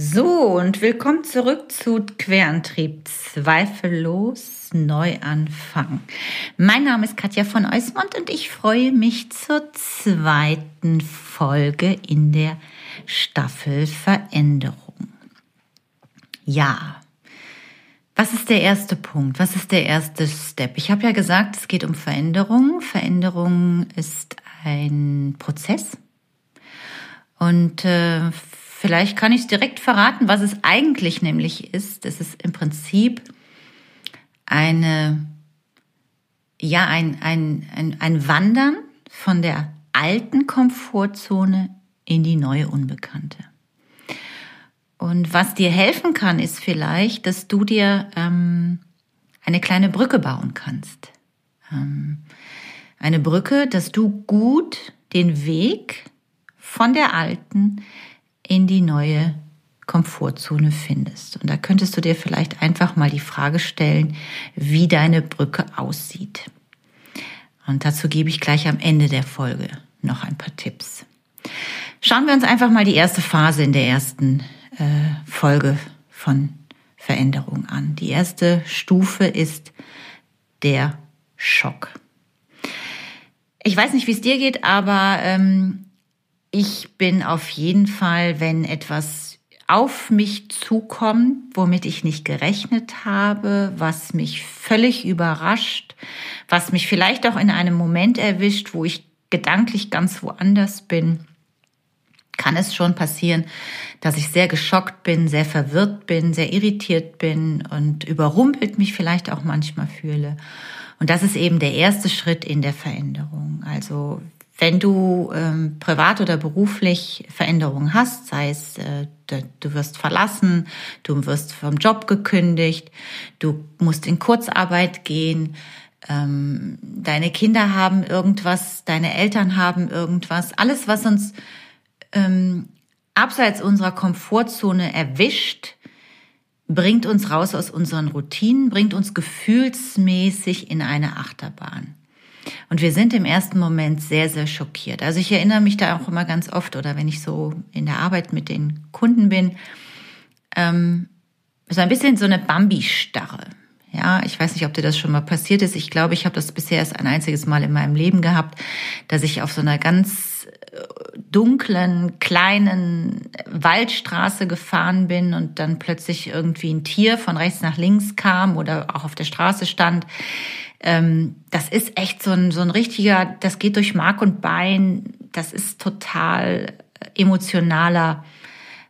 So, und willkommen zurück zu Querantrieb. Zweifellos Neuanfang. Mein Name ist Katja von Eusmond und ich freue mich zur zweiten Folge in der Staffel Veränderung. Ja, was ist der erste Punkt? Was ist der erste Step? Ich habe ja gesagt, es geht um Veränderung. Veränderung ist ein Prozess. Und äh, Vielleicht kann ich es direkt verraten, was es eigentlich nämlich ist. Es ist im Prinzip eine, ja, ein, ein, ein, ein Wandern von der alten Komfortzone in die neue Unbekannte. Und was dir helfen kann, ist vielleicht, dass du dir ähm, eine kleine Brücke bauen kannst. Ähm, eine Brücke, dass du gut den Weg von der alten in die neue Komfortzone findest. Und da könntest du dir vielleicht einfach mal die Frage stellen, wie deine Brücke aussieht. Und dazu gebe ich gleich am Ende der Folge noch ein paar Tipps. Schauen wir uns einfach mal die erste Phase in der ersten äh, Folge von Veränderung an. Die erste Stufe ist der Schock. Ich weiß nicht, wie es dir geht, aber ähm, ich bin auf jeden Fall, wenn etwas auf mich zukommt, womit ich nicht gerechnet habe, was mich völlig überrascht, was mich vielleicht auch in einem Moment erwischt, wo ich gedanklich ganz woanders bin, kann es schon passieren, dass ich sehr geschockt bin, sehr verwirrt bin, sehr irritiert bin und überrumpelt mich vielleicht auch manchmal fühle. Und das ist eben der erste Schritt in der Veränderung. Also wenn du ähm, privat oder beruflich Veränderungen hast, sei es äh, du wirst verlassen, du wirst vom Job gekündigt, du musst in Kurzarbeit gehen, ähm, deine Kinder haben irgendwas, deine Eltern haben irgendwas, alles, was uns ähm, abseits unserer Komfortzone erwischt, bringt uns raus aus unseren Routinen, bringt uns gefühlsmäßig in eine Achterbahn. Und wir sind im ersten Moment sehr, sehr schockiert. Also ich erinnere mich da auch immer ganz oft oder wenn ich so in der Arbeit mit den Kunden bin, ähm, so ein bisschen so eine Bambi-Starre. Ja, ich weiß nicht, ob dir das schon mal passiert ist. Ich glaube, ich habe das bisher erst ein einziges Mal in meinem Leben gehabt, dass ich auf so einer ganz äh, dunklen, kleinen Waldstraße gefahren bin und dann plötzlich irgendwie ein Tier von rechts nach links kam oder auch auf der Straße stand ähm, das ist echt so ein, so ein richtiger, das geht durch Mark und Bein, das ist total emotionaler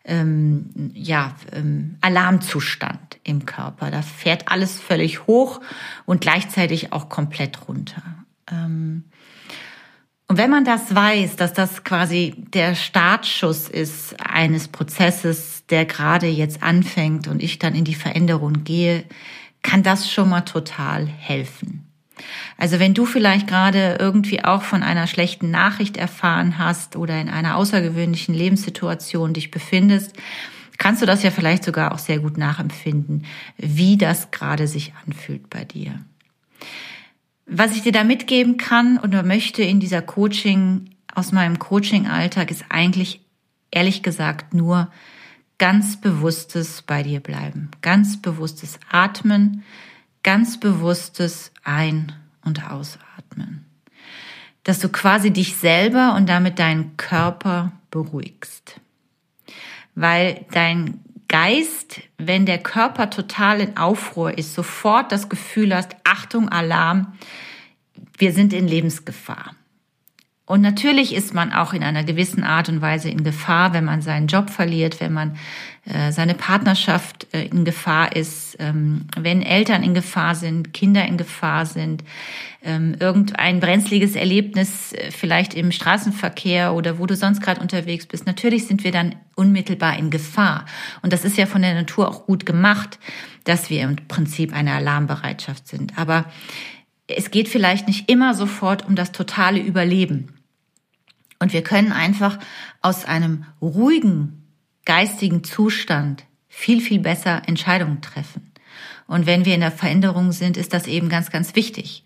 ähm, ja, ähm, Alarmzustand im Körper. Da fährt alles völlig hoch und gleichzeitig auch komplett runter. Ähm, und wenn man das weiß, dass das quasi der Startschuss ist eines Prozesses, der gerade jetzt anfängt und ich dann in die Veränderung gehe, kann das schon mal total helfen. Also wenn du vielleicht gerade irgendwie auch von einer schlechten Nachricht erfahren hast oder in einer außergewöhnlichen Lebenssituation dich befindest, kannst du das ja vielleicht sogar auch sehr gut nachempfinden, wie das gerade sich anfühlt bei dir. Was ich dir da mitgeben kann oder möchte in dieser Coaching, aus meinem Coaching-Alltag, ist eigentlich ehrlich gesagt nur, ganz bewusstes bei dir bleiben, ganz bewusstes Atmen, ganz bewusstes Ein- und Ausatmen. Dass du quasi dich selber und damit deinen Körper beruhigst. Weil dein Geist, wenn der Körper total in Aufruhr ist, sofort das Gefühl hast, Achtung, Alarm, wir sind in Lebensgefahr. Und natürlich ist man auch in einer gewissen Art und Weise in Gefahr, wenn man seinen Job verliert, wenn man äh, seine Partnerschaft äh, in Gefahr ist, ähm, wenn Eltern in Gefahr sind, Kinder in Gefahr sind, ähm, irgendein brenzliges Erlebnis äh, vielleicht im Straßenverkehr oder wo du sonst gerade unterwegs bist. Natürlich sind wir dann unmittelbar in Gefahr. Und das ist ja von der Natur auch gut gemacht, dass wir im Prinzip eine Alarmbereitschaft sind. Aber es geht vielleicht nicht immer sofort um das totale Überleben. Und wir können einfach aus einem ruhigen geistigen Zustand viel, viel besser Entscheidungen treffen. Und wenn wir in der Veränderung sind, ist das eben ganz, ganz wichtig.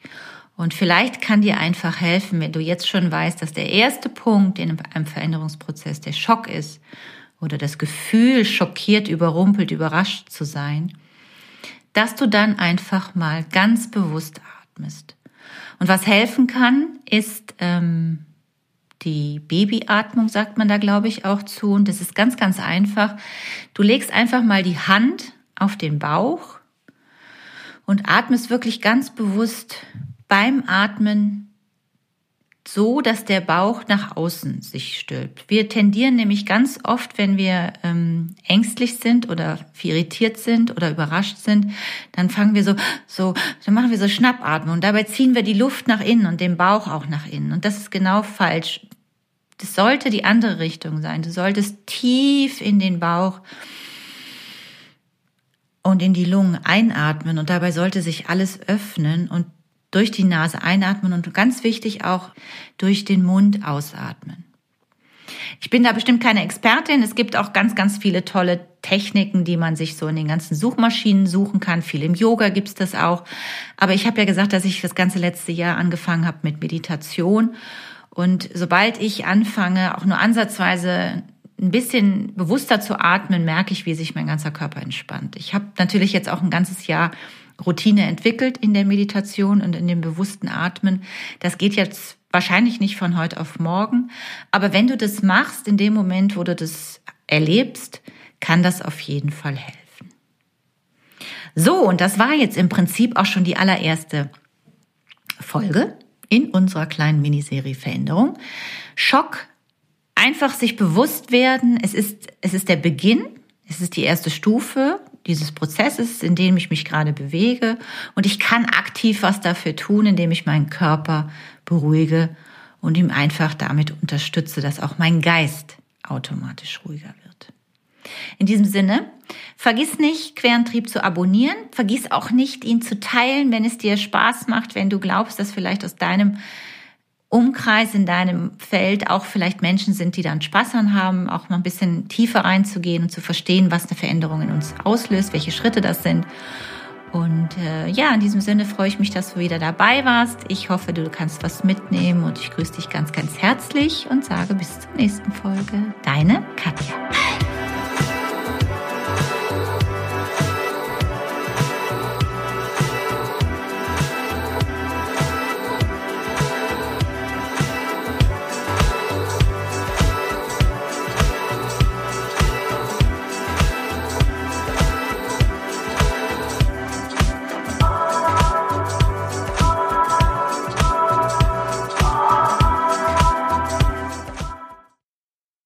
Und vielleicht kann dir einfach helfen, wenn du jetzt schon weißt, dass der erste Punkt in einem Veränderungsprozess der Schock ist oder das Gefühl, schockiert, überrumpelt, überrascht zu sein, dass du dann einfach mal ganz bewusst atmest. Und was helfen kann, ist ähm, die Babyatmung, sagt man da, glaube ich, auch zu. Und das ist ganz, ganz einfach. Du legst einfach mal die Hand auf den Bauch und atmest wirklich ganz bewusst beim Atmen so, dass der Bauch nach außen sich stülpt. Wir tendieren nämlich ganz oft, wenn wir ähm, ängstlich sind oder irritiert sind oder überrascht sind, dann fangen wir so, so, dann machen wir so Schnappatmen und dabei ziehen wir die Luft nach innen und den Bauch auch nach innen. Und das ist genau falsch. Das sollte die andere Richtung sein. Du solltest tief in den Bauch und in die Lungen einatmen und dabei sollte sich alles öffnen und durch die Nase einatmen und ganz wichtig auch durch den Mund ausatmen. Ich bin da bestimmt keine Expertin. Es gibt auch ganz, ganz viele tolle Techniken, die man sich so in den ganzen Suchmaschinen suchen kann. Viel im Yoga gibt's das auch. Aber ich habe ja gesagt, dass ich das ganze letzte Jahr angefangen habe mit Meditation. Und sobald ich anfange, auch nur ansatzweise ein bisschen bewusster zu atmen, merke ich, wie sich mein ganzer Körper entspannt. Ich habe natürlich jetzt auch ein ganzes Jahr Routine entwickelt in der Meditation und in dem bewussten Atmen. Das geht jetzt wahrscheinlich nicht von heute auf morgen, aber wenn du das machst, in dem Moment, wo du das erlebst, kann das auf jeden Fall helfen. So, und das war jetzt im Prinzip auch schon die allererste Folge in unserer kleinen Miniserie Veränderung. Schock, einfach sich bewusst werden, es ist, es ist der Beginn, es ist die erste Stufe dieses Prozesses, in dem ich mich gerade bewege. Und ich kann aktiv was dafür tun, indem ich meinen Körper beruhige und ihm einfach damit unterstütze, dass auch mein Geist automatisch ruhiger wird. In diesem Sinne, vergiss nicht, Querentrieb zu abonnieren. Vergiss auch nicht, ihn zu teilen, wenn es dir Spaß macht, wenn du glaubst, dass vielleicht aus deinem Umkreis in deinem Feld auch vielleicht Menschen sind, die dann Spaß an haben, auch mal ein bisschen tiefer reinzugehen und zu verstehen, was eine Veränderung in uns auslöst, welche Schritte das sind. Und äh, ja, in diesem Sinne freue ich mich, dass du wieder dabei warst. Ich hoffe, du kannst was mitnehmen und ich grüße dich ganz, ganz herzlich und sage bis zur nächsten Folge. Deine Katja.